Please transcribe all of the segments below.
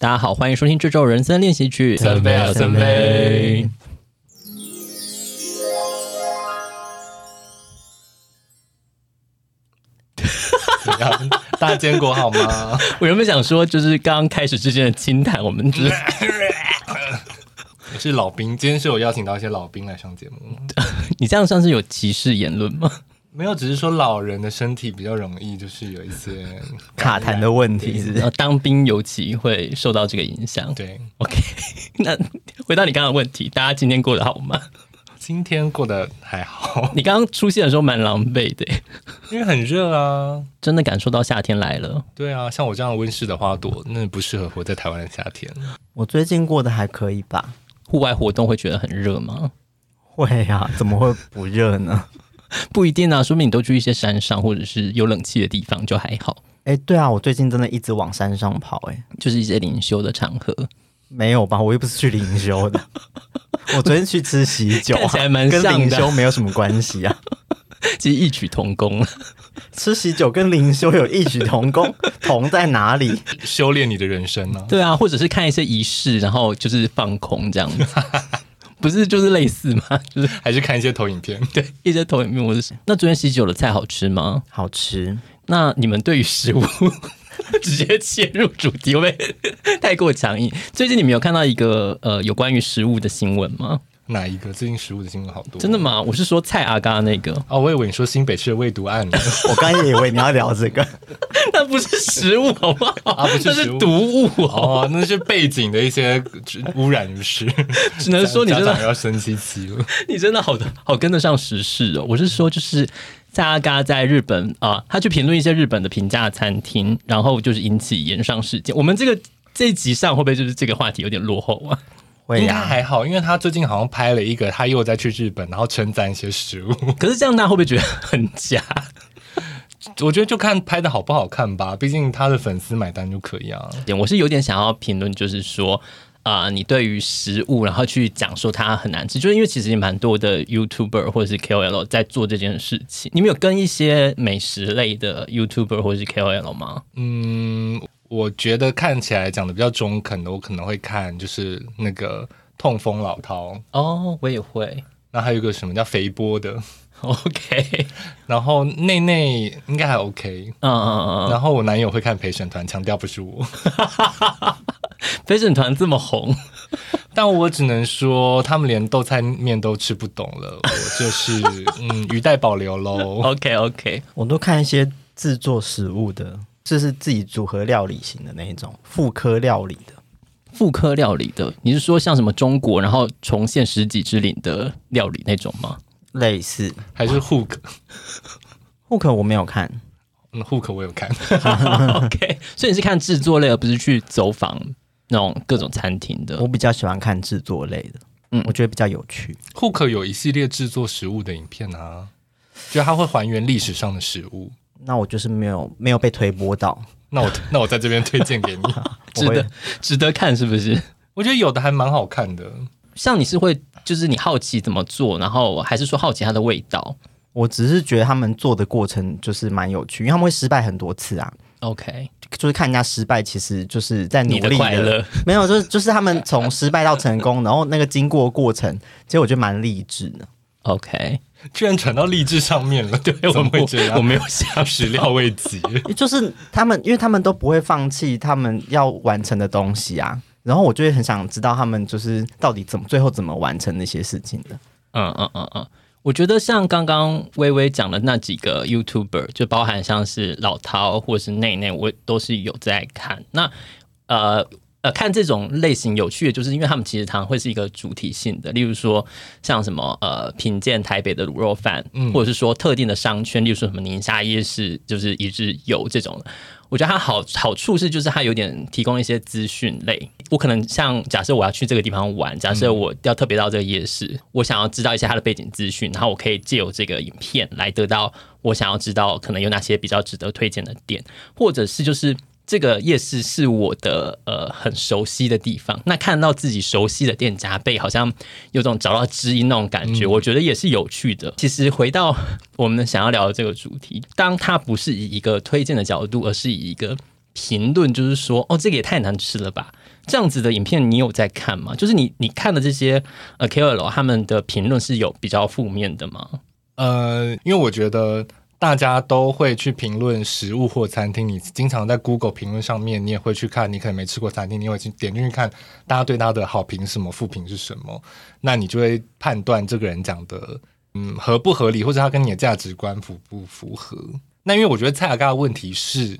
大家好，欢迎收听这周人生练习曲。三杯啊，三杯！大家今天过好吗？我原本想说，就是刚刚开始之间的清谈，我们就是 我是老兵，今天是有邀请到一些老兵来上节目。你这样算是有歧视言论吗？没有，只是说老人的身体比较容易，就是有一些 卡痰的问题，是当兵尤其会受到这个影响。对，OK，那回到你刚刚的问题，大家今天过得好吗？今天过得还好。你刚刚出现的时候蛮狼狈的，因为很热啊，真的感受到夏天来了。对啊，像我这样温室的花朵，那不适合活在台湾的夏天。我最近过得还可以吧？户外活动会觉得很热吗？会啊，怎么会不热呢？不一定啊，说明你都去一些山上或者是有冷气的地方就还好。哎，对啊，我最近真的一直往山上跑，哎，就是一些灵修的场合。没有吧？我又不是去灵修的。我昨天去吃喜酒，看起来蛮像的，跟灵修没有什么关系啊。其实异曲同工，吃喜酒跟灵修有异曲同工，同在哪里？修炼你的人生呢？对啊，或者是看一些仪式，然后就是放空这样子。不是就是类似吗？就是还是看一些投影片，对，一些投影片。我是那昨天喜酒的菜好吃吗？好吃。那你们对于食物 直接切入主题会不会 太过强硬？最近你们有看到一个呃有关于食物的新闻吗？哪一个？最近食物的新闻好多。真的吗？我是说蔡阿嘎那个。哦，我以为你说新北市的未读案呢。我刚也以为你要聊这个。那不是食物 好不好？啊，不是那是毒物哦，那是背景的一些 污染于事。只能说你真的要生气气了。你真的好的好跟得上时事哦。我是说，就是在阿嘎在日本啊，他去评论一些日本的平价餐厅，然后就是引起延上事件。我们这个这一集上会不会就是这个话题有点落后啊？应该还好，因为他最近好像拍了一个，他又在去日本，然后称赞一些食物。可是这样，大家会不会觉得很假？我觉得就看拍的好不好看吧，毕竟他的粉丝买单就可以啊。点我是有点想要评论，就是说啊、呃，你对于食物，然后去讲说它很难吃，就是因为其实也蛮多的 YouTuber 或者是 KOL 在做这件事情。你们有跟一些美食类的 YouTuber 或者是 KOL 吗？嗯。我觉得看起来讲的比较中肯的，我可能会看就是那个痛风老饕哦，我也会。那还有一个什么叫肥波的 OK。然后内内应该还 OK，嗯嗯嗯。然后我男友会看陪审团，强调不是我。陪审团这么红，但我只能说他们连豆菜面都吃不懂了，我就是嗯，语带保留喽。OK OK，我都看一些制作食物的。就是自己组合料理型的那一种复科料理的，复科料理的，你是说像什么中国，然后重现十几之灵的料理那种吗？类似还是 Hook？Hook 我没有看，嗯，Hook 我有看。OK，所以你是看制作类，而不是去走访那种各种餐厅的。我比较喜欢看制作类的，嗯，我觉得比较有趣。Hook 有一系列制作食物的影片啊，就它会还原历史上的食物。那我就是没有没有被推播到，那我那我在这边推荐给你，值得值得看是不是？我觉得有的还蛮好看的。像你是会就是你好奇怎么做，然后还是说好奇它的味道？我只是觉得他们做的过程就是蛮有趣，因为他们会失败很多次啊。OK，就是看人家失败，其实就是在努力的，的快乐。没有，就是就是他们从失败到成功，然后那个经过过程，其实我觉得蛮励志的。OK。居然传到励志上面了，对，怎么会觉得？我，我没有想 始料未及，就是他们，因为他们都不会放弃他们要完成的东西啊。然后我就会很想知道他们就是到底怎么最后怎么完成那些事情的。嗯嗯嗯嗯，我觉得像刚刚微微讲的那几个 YouTuber，就包含像是老涛或者是内内，我都是有在看。那呃。呃，看这种类型有趣的，就是因为他们其实常常会是一个主题性的，例如说像什么呃品鉴台北的卤肉饭，嗯，或者是说特定的商圈，例如说什么宁夏夜市，就是一日游这种。我觉得它好好处是，就是它有点提供一些资讯类。我可能像假设我要去这个地方玩，假设我要特别到这个夜市，嗯，我想要知道一些它的背景资讯，然后我可以借由这个影片来得到我想要知道可能有哪些比较值得推荐的店，或者是就是。这个夜市是我的呃很熟悉的地方，那看到自己熟悉的店家被好像有种找到知音那种感觉，嗯，我觉得也是有趣的。其实回到我们想要聊的这个主题，当它不是以一个推荐的角度，而是以一个评论，就是说哦，这个也太难吃了吧？这样子的影片你有在看吗？就是你你看的这些呃 KOL 他们的评论是有比较负面的吗？呃，因为我觉得。大家都会去评论食物或餐厅，你经常在 Google 评论上面，你也会去看。你可能没吃过餐厅，你会去点进去看，大家对他的好评什么，负评是什么？那你就会判断这个人讲的，嗯，合不合理，或者他跟你的价值观符不符合？那因为我觉得蔡阿嘎的问题是，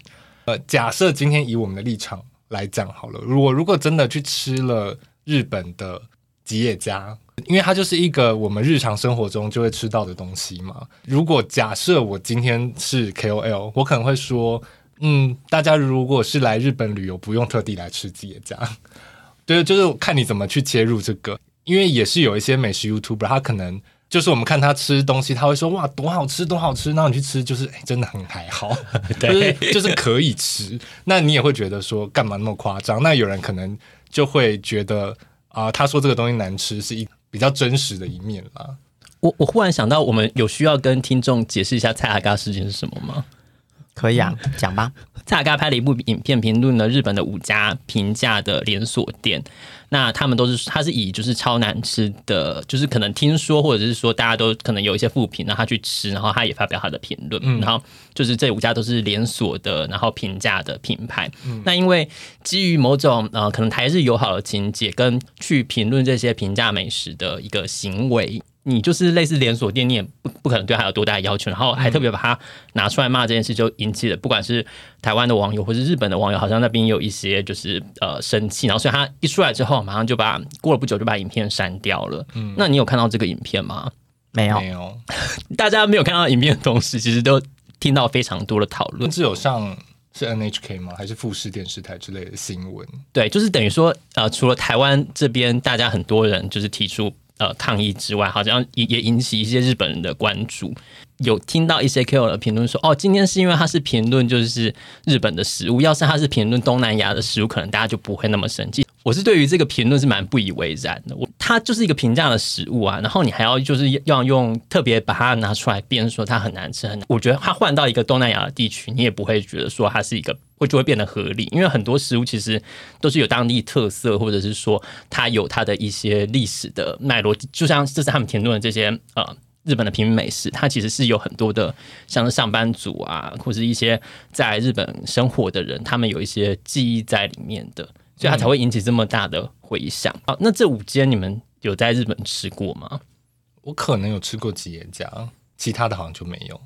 呃，假设今天以我们的立场来讲好了，如果如果真的去吃了日本的吉野家。因为它就是一个我们日常生活中就会吃到的东西嘛。如果假设我今天是 KOL，我可能会说，嗯，大家如果是来日本旅游，不用特地来吃吉野家。对，就是看你怎么去切入这个。因为也是有一些美食 YouTuber，他可能就是我们看他吃东西，他会说哇，多好吃，多好吃。然后你去吃，就是哎，真的很还好，对，就是可以吃。那你也会觉得说，干嘛那么夸张？那有人可能就会觉得啊、呃，他说这个东西难吃是一。比较真实的一面啦。我我忽然想到，我们有需要跟听众解释一下蔡阿嘎事件是什么吗？可以啊，讲吧。蔡阿嘎拍了一部影片，评论了日本的五家平价的连锁店。那他们都是，他是以就是超难吃的，就是可能听说或者是说大家都可能有一些负评，然后他去吃，然后他也发表他的评论。嗯，然后就是这五家都是连锁的，然后平价的品牌。嗯，那因为基于某种呃可能台日友好的情节，跟去评论这些平价美食的一个行为。你就是类似连锁店，你也不不可能对他有多大的要求，然后还特别把他拿出来骂这件事，就引起了不管是台湾的网友或是日本的网友，好像那边有一些就是呃生气，然后所以他一出来之后，马上就把过了不久就把影片删掉了。嗯，那你有看到这个影片吗？没有，没有。大家没有看到影片的同时，其实都听到非常多的讨论。只有上是 NHK 吗？还是富士电视台之类的新闻？对，就是等于说呃，除了台湾这边，大家很多人就是提出。呃，抗议之外，好像也也引起一些日本人的关注。有听到一些 k o 的评论说，哦，今天是因为他是评论就是日本的食物，要是他是评论东南亚的食物，可能大家就不会那么生气。我是对于这个评论是蛮不以为然的。我它就是一个平价的食物啊，然后你还要就是要用特别把它拿出来辩说它很难吃，很难。我觉得它换到一个东南亚的地区，你也不会觉得说它是一个会就会变得合理，因为很多食物其实都是有当地特色，或者是说它有它的一些历史的脉络。就像这是他们评论的这些呃日本的平民美食，它其实是有很多的像是上班族啊，或者一些在日本生活的人，他们有一些记忆在里面的。所以它才会引起这么大的回响。好、嗯啊，那这五间你们有在日本吃过吗？我可能有吃过吉野家，其他的好像就没有。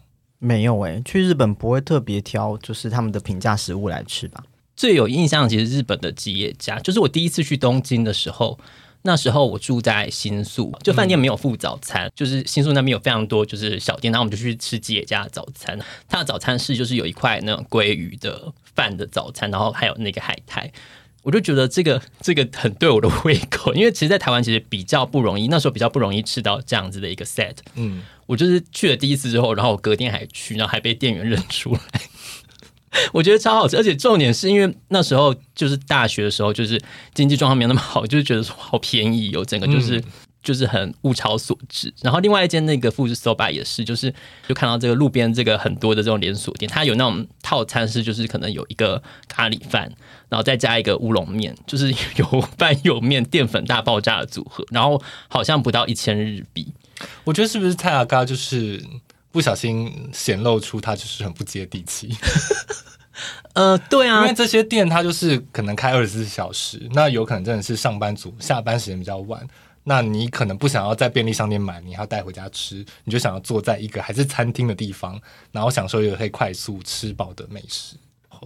没有诶、欸，去日本不会特别挑，就是他们的平价食物来吃吧。最有印象其实日本的吉野家，就是我第一次去东京的时候，那时候我住在新宿，就饭店没有附早餐，嗯、就是新宿那边有非常多就是小店，然后我们就去吃吉野家的早餐。它的早餐是就是有一块那种鲑鱼的饭的早餐，然后还有那个海苔。我就觉得这个这个很对我的胃口，因为其实，在台湾其实比较不容易，那时候比较不容易吃到这样子的一个 set。嗯，我就是去了第一次之后，然后我隔天还去，然后还被店员认出来，我觉得超好吃。而且重点是因为那时候就是大学的时候，就是经济状况没有那么好，就是觉得说好便宜有、哦、整个就是。嗯就是很物超所值，然后另外一间那个富士 soba 也是，就是就看到这个路边这个很多的这种连锁店，它有那种套餐是就是可能有一个咖喱饭，然后再加一个乌龙面，就是有 饭有面，淀粉大爆炸的组合，然后好像不到一千日币。我觉得是不是蔡阿嘎就是不小心显露出他就是很不接地气？呃，对啊，因为这些店它就是可能开二十四小时，那有可能真的是上班族下班时间比较晚。那你可能不想要在便利商店买，你还要带回家吃，你就想要坐在一个还是餐厅的地方，然后享受一个可以快速吃饱的美食。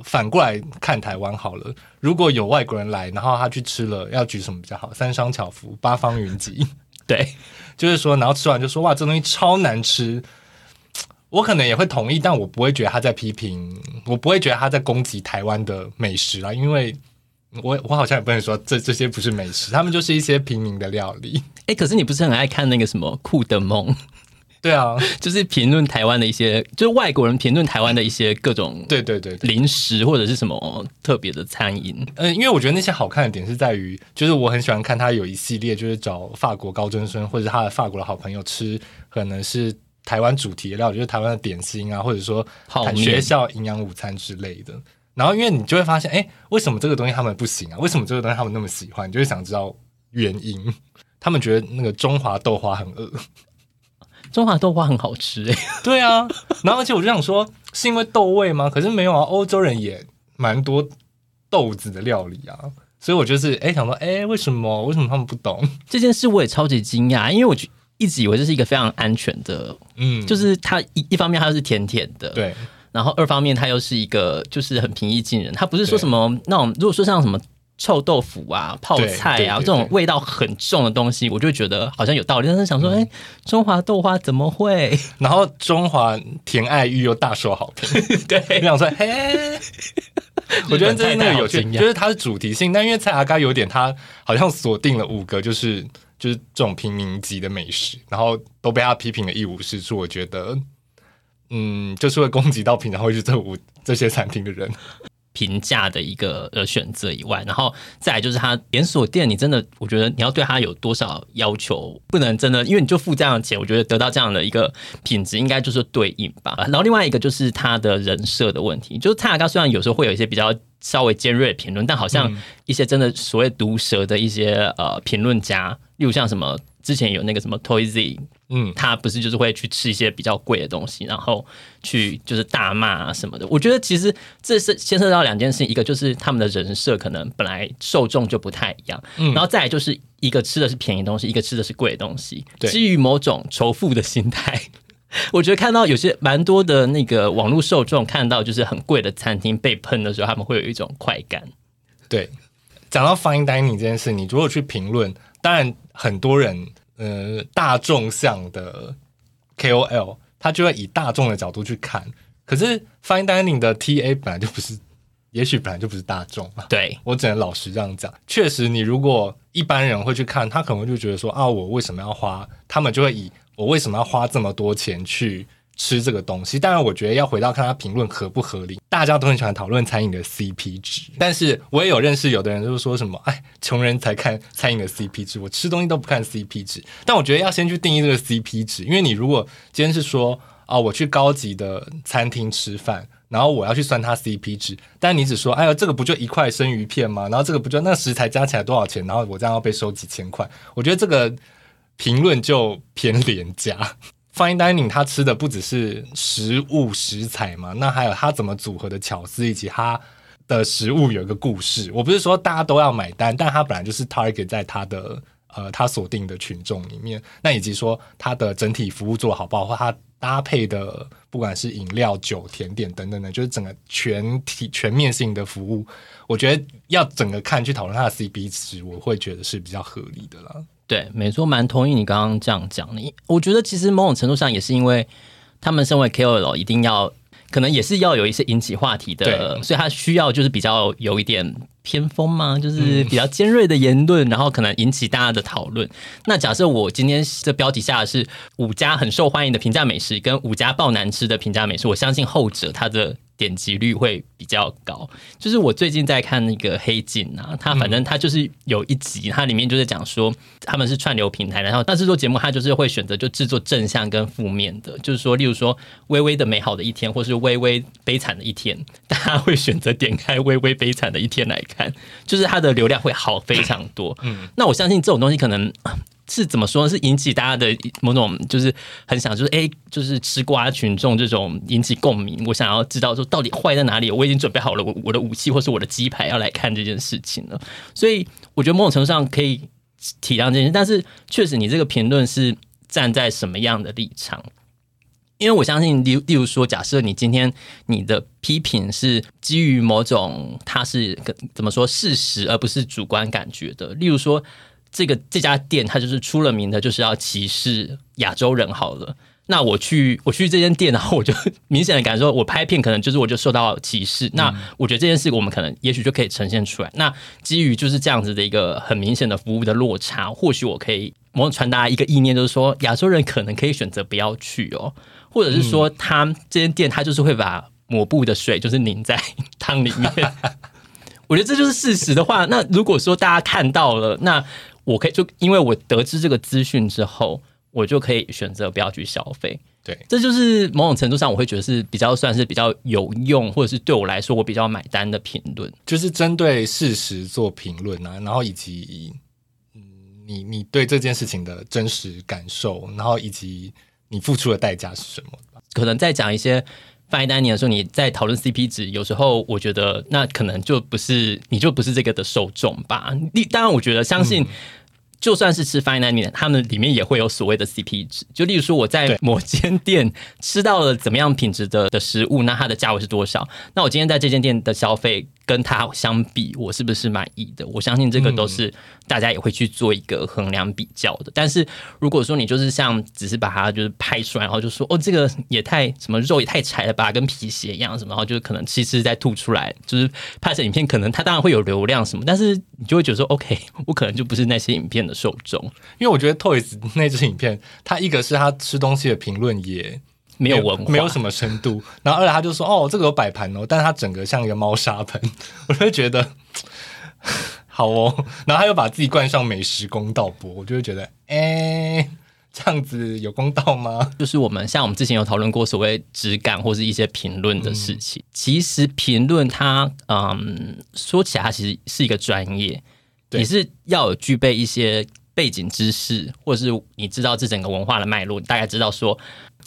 反过来看台湾好了，如果有外国人来，然后他去吃了，要举什么比较好？三商巧福、八方云集，对，就是说，然后吃完就说哇，这东西超难吃。我可能也会同意，但我不会觉得他在批评，我不会觉得他在攻击台湾的美食啦，因为。我我好像也不能说这这些不是美食，他们就是一些平民的料理。哎、可是你不是很爱看那个什么酷的梦？对啊，就是评论台湾的一些，就是外国人评论台湾的一些各种对对对零食或者是什么特别的餐饮。嗯，因为我觉得那些好看的点是在于，就是我很喜欢看他有一系列，就是找法国高中生或者他的法国的好朋友吃，可能是台湾主题的料理，就是台湾的点心啊，或者说学校营养午餐之类的。然后因为你就会发现，哎，为什么这个东西他们不行啊？为什么这个东西他们那么喜欢？你就会想知道原因。他们觉得那个中华豆花很饿，中华豆花很好吃哎、欸。对啊，然后而且我就想说，是因为豆味吗？可是没有啊，欧洲人也蛮多豆子的料理啊，所以我就是哎想说，哎，为什么？为什么他们不懂这件事？我也超级惊讶，因为我一直以为这是一个非常安全的，嗯，就是它一一方面它是甜甜的，对。然后二方面，它又是一个就是很平易近人，它不是说什么那种，如果说像什么臭豆腐啊、泡菜啊这种味道很重的东西，我就觉得好像有道理。但是想说，哎、嗯，中华豆花怎么会？然后中华甜爱玉又大受好评，对，你想说，嘿，我觉得这是那个有趣，就是它的主题性，但因为蔡阿嘎有点，他好像锁定了五个，就是就是这种平民级的美食，然后都被他批评的一无是处，我觉得。嗯，就是会攻击到平常会去这五这些餐厅的人，平价的一个呃选择以外，然后再来就是它连锁店，你真的我觉得你要对它有多少要求，不能真的因为你就付这样的钱，我觉得得到这样的一个品质应该就是对应吧。然后另外一个就是它的人设的问题，就是蔡阿嘎虽然有时候会有一些比较稍微尖锐的评论，但好像一些真的所谓毒舌的一些呃评论家，例如像什么。之前有那个什么 Toyz，嗯，他不是就是会去吃一些比较贵的东西，然后去就是大骂啊什么的。我觉得其实这是牵涉到两件事情，一个就是他们的人设可能本来受众就不太一样，嗯，然后再来就是一个吃的是便宜东西，一个吃的是贵的东西，基于某种仇富的心态，我觉得看到有些蛮多的那个网络受众看到就是很贵的餐厅被喷的时候，他们会有一种快感。对，讲到 Fine Dining 这件事，你如果去评论，当然很多人。呃，大众向的 KOL，他就会以大众的角度去看。可是 Fine Dining 的 TA 本来就不是，也许本来就不是大众嘛。对，我只能老实这样讲。确实，你如果一般人会去看，他可能就觉得说啊，我为什么要花？他们就会以我为什么要花这么多钱去。吃这个东西，当然我觉得要回到看他评论合不合理。大家都很喜欢讨论餐饮的 CP 值，但是我也有认识有的人就是说什么，哎，穷人才看餐饮的 CP 值，我吃东西都不看 CP 值。但我觉得要先去定义这个 CP 值，因为你如果今天是说啊、哦，我去高级的餐厅吃饭，然后我要去算它 CP 值，但你只说，哎呀，这个不就一块生鱼片吗？然后这个不就那食材加起来多少钱？然后我这样要被收几千块，我觉得这个评论就偏廉价。Fine Dining，他吃的不只是食物食材嘛，那还有他怎么组合的巧思，以及他的食物有一个故事。我不是说大家都要买单，但他本来就是 target 在他的呃他锁定的群众里面。那以及说他的整体服务做好不好，或他搭配的不管是饮料、酒、甜点等等的，就是整个全体全面性的服务，我觉得要整个看去讨论他的 CP 值，我会觉得是比较合理的啦。对，没错，蛮同意你刚刚这样讲的。我觉得其实某种程度上也是因为他们身为 KOL，一定要可能也是要有一些引起话题的，所以他需要就是比较有一点偏锋嘛，就是比较尖锐的言论，嗯、然后可能引起大家的讨论。那假设我今天这标题下的是五家很受欢迎的平价美食，跟五家爆难吃的平价美食，我相信后者它的。点击率会比较高，就是我最近在看那个《黑镜》啊，它反正它就是有一集，它里面就是讲说他们是串流平台，然后但是做节目，它就是会选择就制作正向跟负面的，就是说，例如说微微的美好的一天，或是微微悲惨的一天，大家会选择点开微微悲惨的一天来看，就是它的流量会好非常多。嗯，那我相信这种东西可能。是怎么说呢？是引起大家的某种，就是很想，就是哎，就是吃瓜群众这种引起共鸣。我想要知道说到底坏在哪里？我已经准备好了我我的武器或是我的鸡排要来看这件事情了。所以我觉得某种程度上可以体谅这件事，但是确实你这个评论是站在什么样的立场？因为我相信，例例如说，假设你今天你的批评是基于某种它是怎么说事实，而不是主观感觉的，例如说。这个这家店，它就是出了名的，就是要歧视亚洲人。好了，那我去我去这间店，然后我就明显的感受，我拍片可能就是我就受到歧视。那我觉得这件事，我们可能也许就可以呈现出来。那基于就是这样子的一个很明显的服务的落差，或许我可以某种传达一个意念，就是说亚洲人可能可以选择不要去哦，或者是说他这间店他就是会把抹布的水就是拧在汤里面。我觉得这就是事实的话，那如果说大家看到了，那我可以就因为我得知这个资讯之后，我就可以选择不要去消费。对，这就是某种程度上我会觉得是比较算是比较有用，或者是对我来说我比较买单的评论，就是针对事实做评论啊，然后以及嗯，你你对这件事情的真实感受，然后以及你付出的代价是什么？可能在讲一些 fine dining 的时候，你在讨论 CP 值，有时候我觉得那可能就不是你就不是这个的受众吧。你当然，我觉得相信。嗯就算是吃 fine dining，他们里面也会有所谓的 CP 值。就例如说，我在某间店吃到了怎么样品质的的食物，那它的价位是多少？那我今天在这间店的消费。跟它相比，我是不是满意的？我相信这个都是大家也会去做一个衡量比较的。嗯、但是如果说你就是像只是把它就是拍出来，然后就说哦，这个也太什么肉也太柴了吧，跟皮鞋一样什么，然后就是可能其实在吐出来，就是拍成影片，可能它当然会有流量什么，但是你就会觉得说，OK，我可能就不是那些影片的受众，因为我觉得 Toys 那支影片，它一个是他吃东西的评论也。没有文化，没有什么深度。然后二来他就说：“哦，这个有摆盘哦，但是他整个像一个猫砂盆。”我就会觉得好哦。然后他又把自己冠上美食公道博，我就会觉得，哎，这样子有公道吗？就是我们像我们之前有讨论过所谓质感或是一些评论的事情。嗯、其实评论它，嗯，说起来它其实是一个专业，你是要有具备一些背景知识，或者是你知道这整个文化的脉络，你大概知道说。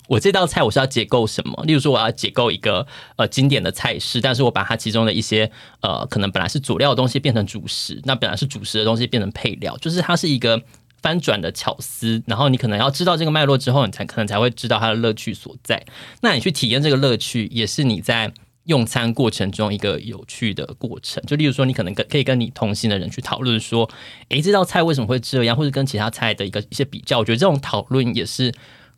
我这道菜我是要解构什么？例如说，我要解构一个呃经典的菜式，但是我把它其中的一些呃可能本来是佐料的东西变成主食，那本来是主食的东西变成配料，就是它是一个翻转的巧思。然后你可能要知道这个脉络之后，你才可能才会知道它的乐趣所在。那你去体验这个乐趣，也是你在用餐过程中一个有趣的过程。就例如说，你可能跟可以跟你同行的人去讨论说，诶，这道菜为什么会这样，或者跟其他菜的一个一些比较。我觉得这种讨论也是。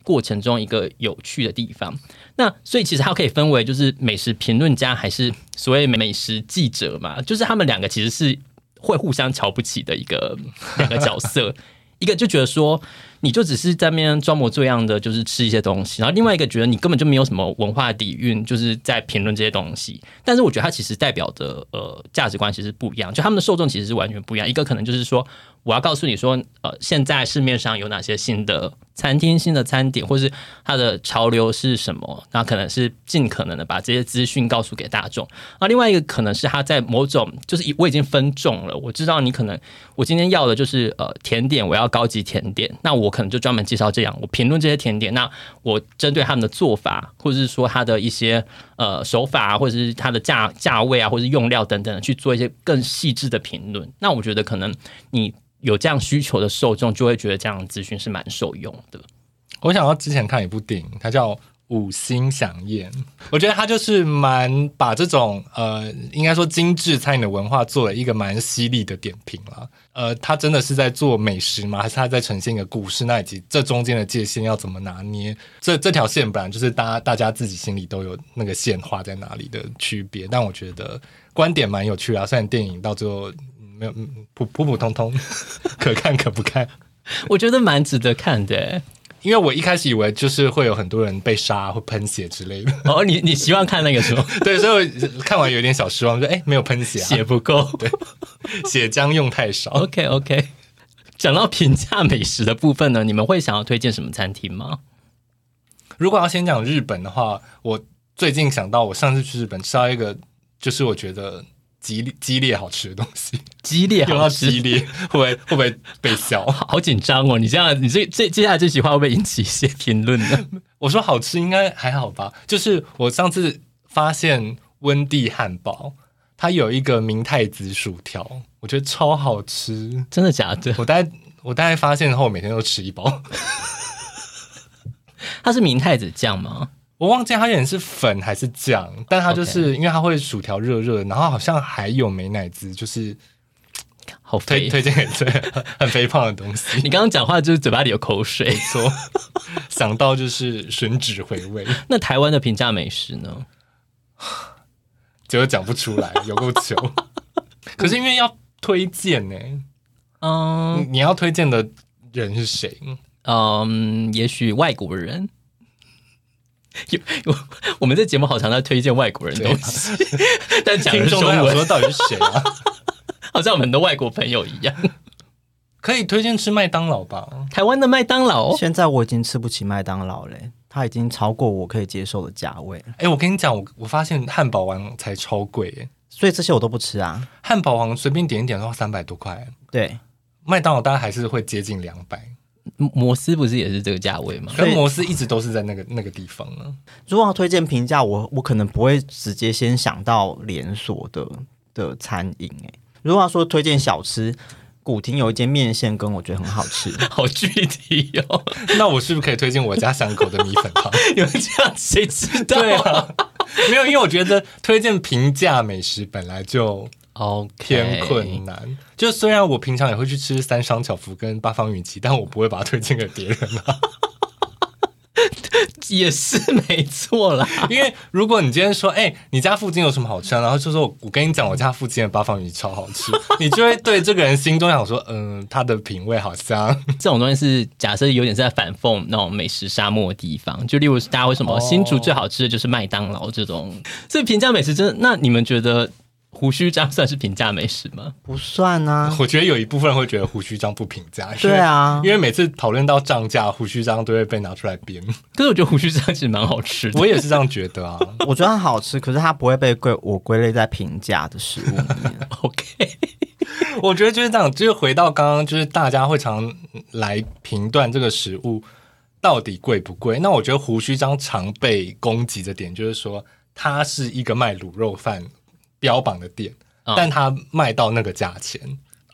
过程中一个有趣的地方，那所以其实它可以分为就是美食评论家还是所谓美食记者嘛，就是他们两个其实是会互相瞧不起的一个两个角色，一个就觉得说你就只是在那边装模作样的，就是吃一些东西，然后另外一个觉得你根本就没有什么文化底蕴，就是在评论这些东西。但是我觉得它其实代表的呃价值观其实不一样，就他们的受众其实是完全不一样，一个可能就是说。我要告诉你说，呃，现在市面上有哪些新的餐厅、新的餐点，或是它的潮流是什么？那可能是尽可能的把这些资讯告诉给大众。那另外一个可能是他在某种，就是我已经分众了，我知道你可能我今天要的就是呃甜点，我要高级甜点，那我可能就专门介绍这样，我评论这些甜点。那我针对他们的做法，或者是说他的一些呃手法，或者是它的价价位啊，或者是用料等等，去做一些更细致的评论。那我觉得可能你。有这样需求的受众，就会觉得这样的资讯是蛮受用的。我想到之前看一部电影，它叫《五星响宴》，我觉得它就是蛮把这种呃，应该说精致餐饮的文化做了一个蛮犀利的点评了。呃，它真的是在做美食吗？还是它在呈现一个故事？那以及这中间的界限要怎么拿捏？这这条线本来就是大家大家自己心里都有那个线画在哪里的区别。但我觉得观点蛮有趣啊，虽然电影到最后。没有，普普普通通，可看可不看。我觉得蛮值得看的，因为我一开始以为就是会有很多人被杀或喷血之类的。哦，你你希望看那个是吗？对，所以我看完有点小失望，说哎，没有喷血啊，血不够，对，血浆用太少。OK OK。讲到平价美食的部分呢，你们会想要推荐什么餐厅吗？如果要先讲日本的话，我最近想到我上次去日本吃到一个，就是我觉得。激烈激烈好吃的东西，激烈好吃，激烈会不会会不会被笑？好紧张哦！你这样，你这这接下来这句话会不会引起一些评论呢？我说好吃应该还好吧。就是我上次发现温蒂汉堡，它有一个明太子薯条，我觉得超好吃，真的假的？我大概我大概发现后，我每天都吃一包。它是明太子酱吗？我忘记它演是粉还是酱，但它就是.因为它会薯条热热，然后好像还有美乃滋，就是好肥推推荐给 对很肥胖的东西。你刚刚讲话就是嘴巴里有口水，没错，想到就是吮指回味。那台湾的平价美食呢？结果讲不出来，有够糗。可是因为要推荐呢，嗯你，你要推荐的人是谁？嗯，也许外国人。有我，我们这节目好常在推荐外国人东西，啊、但讲的中文说到底是谁啊？好像我们的外国朋友一样。可以推荐吃麦当劳吧？台湾的麦当劳，现在我已经吃不起麦当劳嘞。它已经超过我可以接受的价位。哎、欸，我跟你讲，我我发现汉堡王才超贵，哎，所以这些我都不吃啊。汉堡王随便点一点都要，三百多块。对，麦当劳大概还是会接近两百。摩斯不是也是这个价位吗？所以摩斯一直都是在那个那个地方呢。如果要推荐平价，我我可能不会直接先想到连锁的的餐饮。哎，如果要说推荐小吃。古亭有一间面线羹，我觉得很好吃，好具体哦。那我是不是可以推荐我家巷口的米粉汤？有这样谁知道？对啊，没有，因为我觉得推荐平价美食本来就偏困难。就虽然我平常也会去吃三商巧福跟八方云集，但我不会把它推荐给别人啊。也是没错啦，因为如果你今天说，哎、欸，你家附近有什么好吃啊？然后就说，我跟你讲，我家附近的八方云超好吃，你就会对这个人心中想说，嗯、呃，他的品味好像这种东西是假设有点在反讽那种美食沙漠的地方，就例如大家为什么新竹最好吃的就是麦当劳这种，哦、所以平价美食真的，那你们觉得？胡须章算是平价美食吗？不算啊，我觉得有一部分人会觉得胡须章不平价。对啊，因为每次讨论到涨价，胡须章都会被拿出来编。可是我觉得胡须章其实蛮好吃的，我也是这样觉得啊。我觉得它好吃，可是它不会被归我归类在平价的食物里面。OK，我觉得就是这样，就是回到刚刚，就是大家会常来评断这个食物到底贵不贵。那我觉得胡须章常被攻击的点就是说，它是一个卖卤肉饭。标榜的店，但他卖到那个价钱，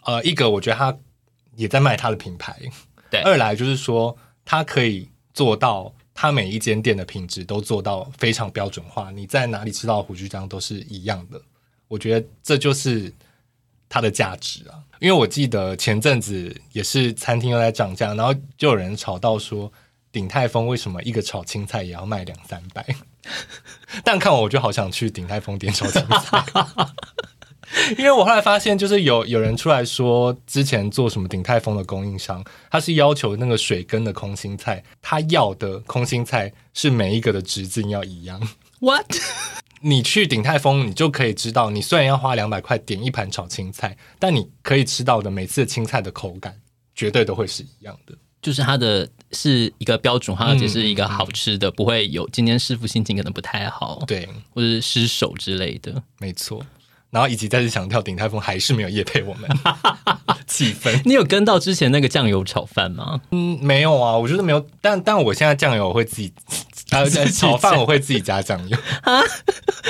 嗯，呃，一个我觉得他也在卖他的品牌，对。二来就是说，他可以做到，他每一间店的品质都做到非常标准化，你在哪里吃到胡须章都是一样的。我觉得这就是它的价值啊。因为我记得前阵子也是餐厅又在涨价，然后就有人吵到说，鼎泰丰为什么一个炒青菜也要卖两三百？但看我，我就好想去鼎泰丰点炒青菜，因为我后来发现，就是有有人出来说，之前做什么鼎泰丰的供应商，他是要求那个水根的空心菜，他要的空心菜是每一个的直径要一样。What？你去鼎泰丰，你就可以知道，你虽然要花两百块点一盘炒青菜，但你可以吃到的每次青菜的口感，绝对都会是一样的。就是它的是一个标准化，而且是一个好吃的，嗯、不会有今天师傅心情可能不太好，对，或者是失手之类的，没错。然后以及再次强调，鼎泰丰还是没有夜配我们，气氛。你有跟到之前那个酱油炒饭吗？嗯，没有啊，我觉得没有。但但我现在酱油我会自己，炒饭我会自己加酱油 啊，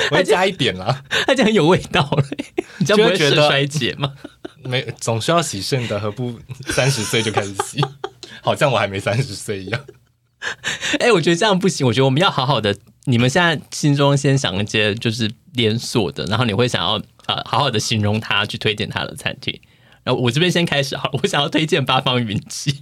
我会加一点啦，它这样有味道嘞，你这样不会觉得衰竭吗？没，总是要洗肾的，何不三十岁就开始洗？好像我还没三十岁一样。哎、我觉得这样不行。我觉得我们要好好的。你们现在心中先想一些就是连锁的，然后你会想要呃好好的形容它，去推荐它的餐厅。然后我这边先开始好，我想要推荐八方云集，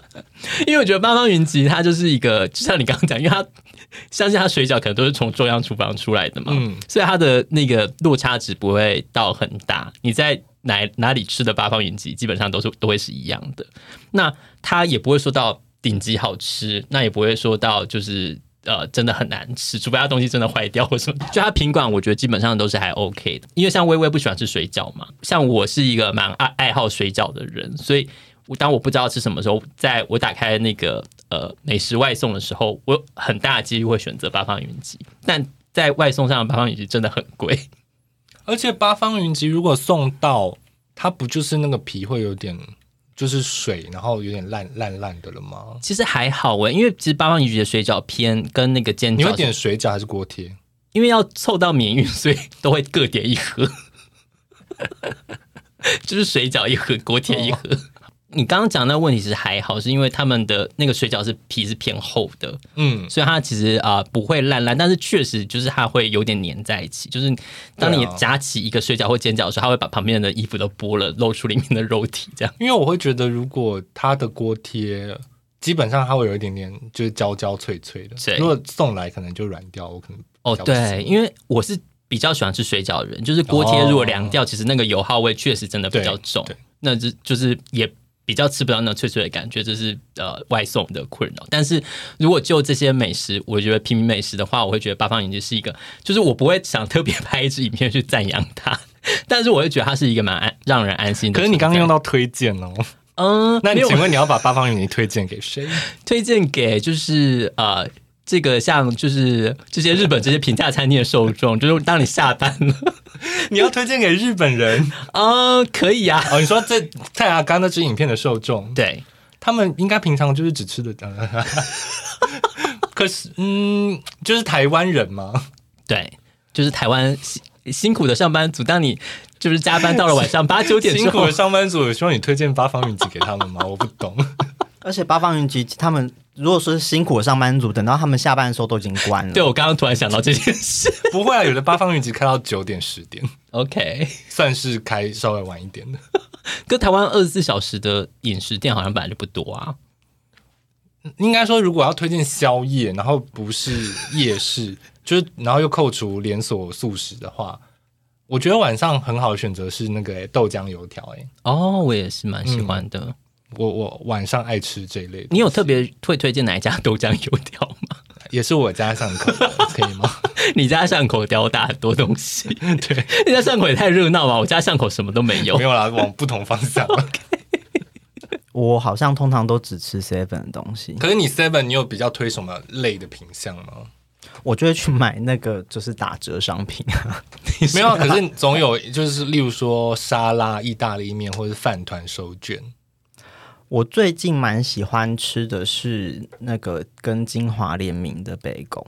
因为我觉得八方云集它就是一个，就像你刚刚讲，因为它 相信它水饺可能都是从中央厨房出来的嘛，嗯，所以它的那个落差值不会到很大。你在哪哪里吃的八方云集，基本上都是都会是一样的。那它也不会说到顶级好吃，那也不会说到就是呃真的很难吃，除非它东西真的坏掉或什么。就它品管，我觉得基本上都是还 OK 的。因为像微微不喜欢吃水饺嘛，像我是一个蛮爱爱好水饺的人，所以当我不知道吃什么时候，在我打开那个呃美食外送的时候，我有很大的几率会选择八方云集。但在外送上的八方云集真的很贵。而且八方云集如果送到，它不就是那个皮会有点就是水，然后有点烂烂烂的了吗？其实还好诶，因为其实八方云集的水饺偏跟那个煎饺，你会点水饺还是锅贴？因为要凑到免运，所以都会各点一盒，就是水饺一盒，锅贴一盒。哦你刚刚讲那个问题是还好，是因为他们的那个水饺是皮是偏厚的，嗯，所以它其实啊、呃、不会烂烂，但是确实就是它会有点粘在一起。就是当你夹起一个水饺或煎饺的时候，它会把旁边的衣服都剥了，露出里面的肉体。这样，因为我会觉得，如果它的锅贴基本上它会有一点点就是焦焦脆脆的，如果送来可能就软掉，我可能哦对，因为我是比较喜欢吃水饺的人，就是锅贴如果凉掉，哦、其实那个油耗味确实真的比较重，那就就是也。比较吃不到那脆脆的感觉，这是呃外送的困扰。但是如果就这些美食，我觉得平民美食的话，我会觉得八方云集是一个，就是我不会想特别拍一支影片去赞扬它，但是我会觉得它是一个蛮安让人安心的。可是你刚刚用到推荐哦，嗯，那你请问你要把八方云集推荐给谁？推荐给就是呃，这个像就是这些日本这些平价餐厅的受众，就是当你下班了，你要推荐给日本人啊、呃，可以啊。哦，你说这蔡阿刚那支影片的受众，对他们应该平常就是只吃的，可是嗯，就是台湾人嘛，对，就是台湾辛辛苦的上班族，当你。就是加班到了晚上八九点，辛苦的上班族，有希望你推荐八方云集给他们吗？我不懂。而且八方云集，他们如果说是辛苦的上班族，等到他们下班的时候都已经关了。对，我刚刚突然想到这件事，不会啊，有的八方云集开到九点十点，OK，算是开稍微晚一点的。跟台湾二十四小时的饮食店好像本来就不多啊。应该说，如果要推荐宵夜，然后不是夜市，就是然后又扣除连锁素食的话。我觉得晚上很好的选择是那个、欸、豆浆油条，哎，哦，我也是蛮喜欢的。嗯、我我晚上爱吃这一类的。你有特别会推荐哪一家豆浆油条吗？也是我家巷口，可以吗？你家巷口吊大很多东西，对，你家巷口也太热闹了。我家巷口什么都没有，没有啦，往不同方向。我好像通常都只吃 seven 的东西。可是你 seven，你有比较推什么类的品相吗？我就会去买那个就是打折商品啊，没有，可是总有就是例如说沙拉、意大利面或者是饭团手卷。我最近蛮喜欢吃的是那个跟金华联名的贝果，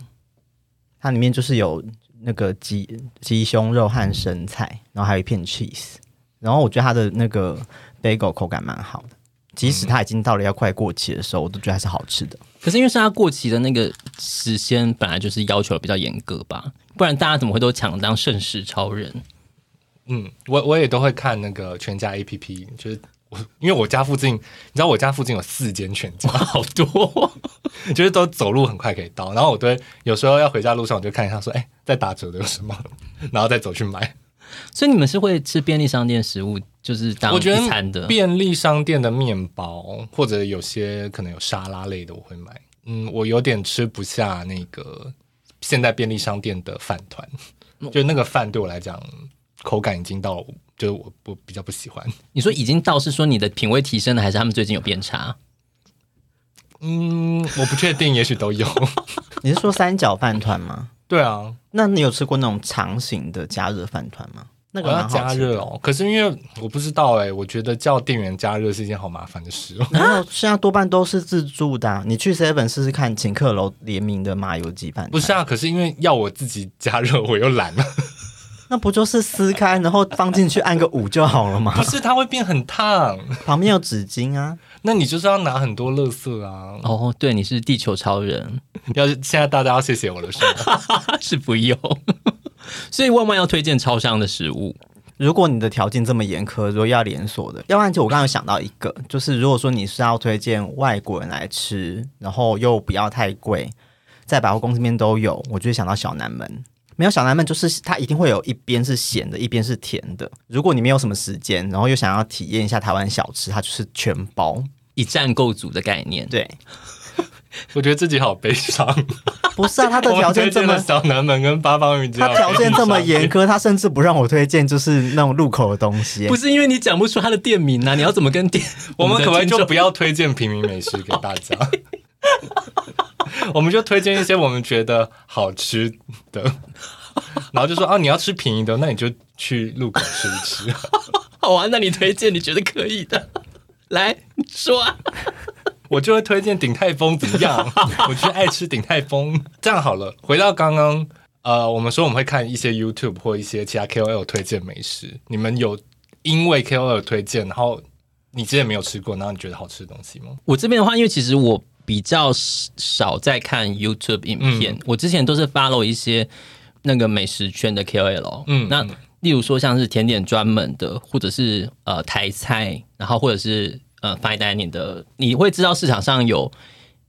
它里面就是有那个鸡鸡胸肉和生菜，然后还有一片 cheese，然后我觉得它的那个贝果口感蛮好的。即使它已经到了要快过期的时候，我都觉得还是好吃的。可是因为是它过期的那个时间本来就是要求比较严格吧，不然大家怎么会都抢当盛世超人？嗯，我我也都会看那个全家 APP，就是我因为我家附近，你知道我家附近有四间全家，好多，就是都走路很快可以到。然后我对有时候要回家路上，我就看一下说，哎，在打折的有什么，然后再走去买。所以你们是会吃便利商店食物，就是当一餐的便利商店的面包，或者有些可能有沙拉类的，我会买。嗯，我有点吃不下那个现在便利商店的饭团，就那个饭对我来讲口感已经到，就是我我比较不喜欢。你说已经到是说你的品味提升了，还是他们最近有变差？嗯，我不确定，也许都有。你是说三角饭团吗？对啊，那你有吃过那种长形的加热饭团吗？那个要加热哦，可是因为我不知道哎、欸，我觉得叫店员加热是一件好麻烦的事哦。然后现在多半都是自助的、啊，你去 seven 试试看，请客楼联名的麻油鸡饭。不是啊，可是因为要我自己加热，我又懒了。那不就是撕开，然后放进去按个五就好了吗？不是，它会变很烫，旁边有纸巾啊。那你就是要拿很多垃圾啊。哦，对，你是地球超人。要是现在大家要谢谢我的时候，是不用。所以万万要推荐超商的食物。如果你的条件这么严苛，如果要连锁的，要不然就我刚刚有想到一个，就是如果说你是要推荐外国人来吃，然后又不要太贵，在百货公司里面都有，我就会想到小南门。没有小南门，就是它一定会有一边是咸的，一边是甜的。如果你没有什么时间，然后又想要体验一下台湾小吃，它就是全包一站购足的概念。对。我觉得自己好悲伤。不是啊，他的条件这么小南门跟八方云集，他条件这么严苛，他甚至不让我推荐就是那种入口的东西。不是因为你讲不出他的店名啊，你要怎么跟店？我们可不可以就不要推荐平民美食给大家？我们就推荐一些我们觉得好吃的，然后就说啊，你要吃便宜的，那你就去路口吃一吃。好啊，那你推荐你觉得可以的，来说啊。我就会推荐鼎泰丰怎么样？我就爱吃鼎泰丰。这样好了，回到刚刚，呃，我们说我们会看一些 YouTube 或一些其他 KOL 推荐美食。你们有因为 KOL 推荐，然后你之前没有吃过，然后你觉得好吃的东西吗？我这边的话，因为其实我比较少在看 YouTube 影片，嗯、我之前都是 follow 一些那个美食圈的 KOL。嗯，那例如说像是甜点专门的，或者是呃台菜，然后或者是。呃，fine dining 的，你会知道市场上有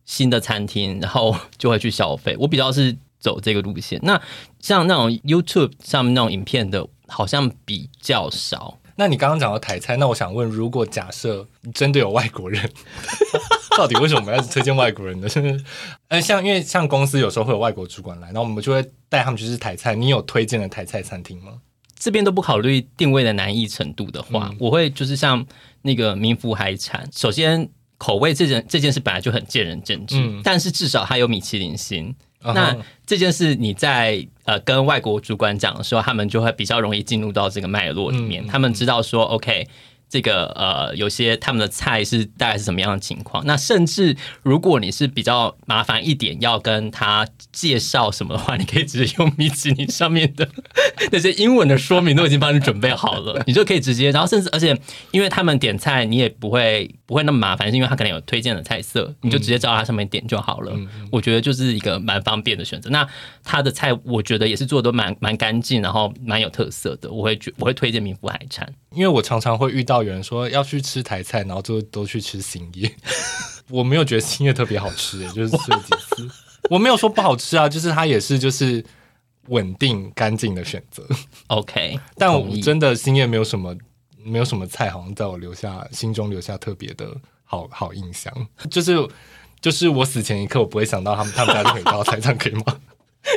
新的餐厅，然后就会去消费。我比较是走这个路线。那像那种 YouTube 上面那种影片的，好像比较少。那你刚刚讲到台菜，那我想问，如果假设真的有外国人，到底为什么我们要推荐外国人呢？呃，像因为像公司有时候会有外国主管来，然后我们就会带他们去吃台菜。你有推荐的台菜餐厅吗？这边都不考虑定位的难易程度的话，嗯、我会就是像那个名福海产，首先口味这件这件事本来就很见仁见智，嗯、但是至少它有米其林星。Uh. 那这件事你在呃跟外国主管讲的时候，他们就会比较容易进入到这个脉络里面，嗯、他们知道说 OK。这个呃，有些他们的菜是大概是什么样的情况？那甚至如果你是比较麻烦一点，要跟他介绍什么的话，你可以直接用米其林上面的 那些英文的说明都已经帮你准备好了，你就可以直接。然后甚至而且，因为他们点菜你也不会不会那么麻烦，是因为他可能有推荐的菜色，你就直接照他上面点就好了。嗯、我觉得就是一个蛮方便的选择。那他的菜我觉得也是做的都蛮蛮干净，然后蛮有特色的。我会觉我会推荐名福海产，因为我常常会遇到。有人说要去吃台菜，然后就都去吃新叶。我没有觉得新叶特别好吃，就是吃了几次，我没有说不好吃啊，就是它也是就是稳定干净的选择。OK，但我真的新叶没有什么没有什么菜，好像在我留下心中留下特别的好好印象。就是就是我死前一刻，我不会想到他们他们家的每道菜，这样可以吗？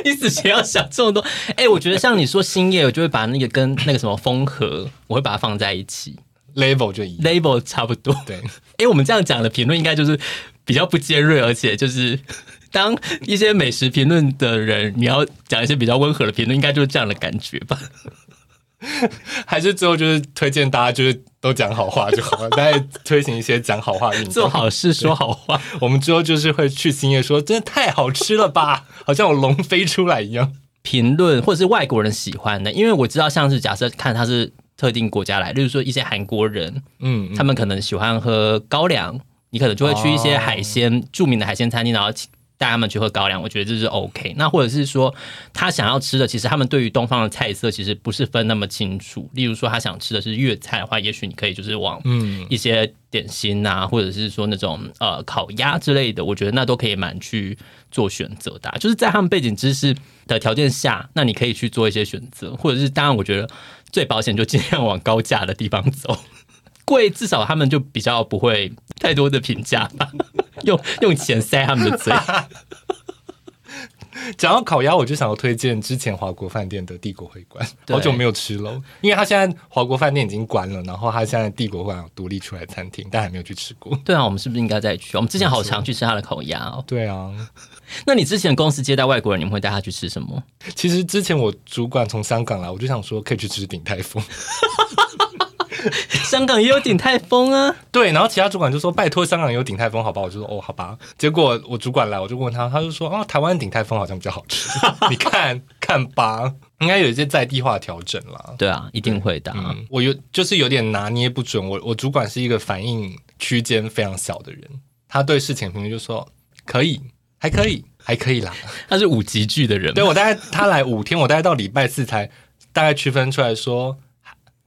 你死前要想这么多？哎、欸，我觉得像你说新叶，我就会把那个跟那个什么风和，我会把它放在一起。Level 就一 level 差不多，对。哎，我们这样讲的评论应该就是比较不尖锐，而且就是 当一些美食评论的人，你要讲一些比较温和的评论，应该就是这样的感觉吧？还是最后就是推荐大家就是都讲好话就好了，再推行一些讲好话运动，做好事说好话。我们之后就是会去欣叶说，真的太好吃了吧，好像有龙飞出来一样。评论或者是外国人喜欢的，因为我知道像是假设看他是。特定国家来，例如说一些韩国人，嗯，嗯，他们可能喜欢喝高粱，你可能就会去一些海鲜、哦、著名的海鲜餐厅，然后带他们去喝高粱。我觉得这是 OK。那或者是说他想要吃的，其实他们对于东方的菜色其实不是分那么清楚。例如说他想吃的是粤菜的话，也许你可以就是往嗯一些点心啊，或者是说那种呃烤鸭之类的，我觉得那都可以蛮去做选择的。就是在他们背景知识的条件下，那你可以去做一些选择，或者是当然我觉得。最保险就尽量往高价的地方走，贵至少他们就比较不会太多的评价吧，用用钱塞他们的嘴。讲到烤鸭，我就想要推荐之前华国饭店的帝国会馆，好久没有吃了，因为他现在华国饭店已经关了，然后他现在帝国会馆独立出来餐厅，但还没有去吃过。对啊，我们是不是应该再去？我们之前好常去吃他的烤鸭哦。对啊。那你之前公司接待外国人，你们会带他去吃什么？其实之前我主管从香港来，我就想说可以去吃鼎泰丰。香港也有鼎泰丰啊。对，然后其他主管就说拜托香港也有鼎泰丰，好吧？我就说哦，好吧。结果我主管来，我就问他，他就说哦，台湾鼎泰丰好像比较好吃。你看看吧，应该有一些在地化调整啦。对啊，一定会的。嗯，我有就是有点拿捏不准。我我主管是一个反应区间非常小的人，他对事情评论就说可以。还可以，还可以啦。他是五级剧的人，对，我大概他来五天，我大概到礼拜四才大概区分出来说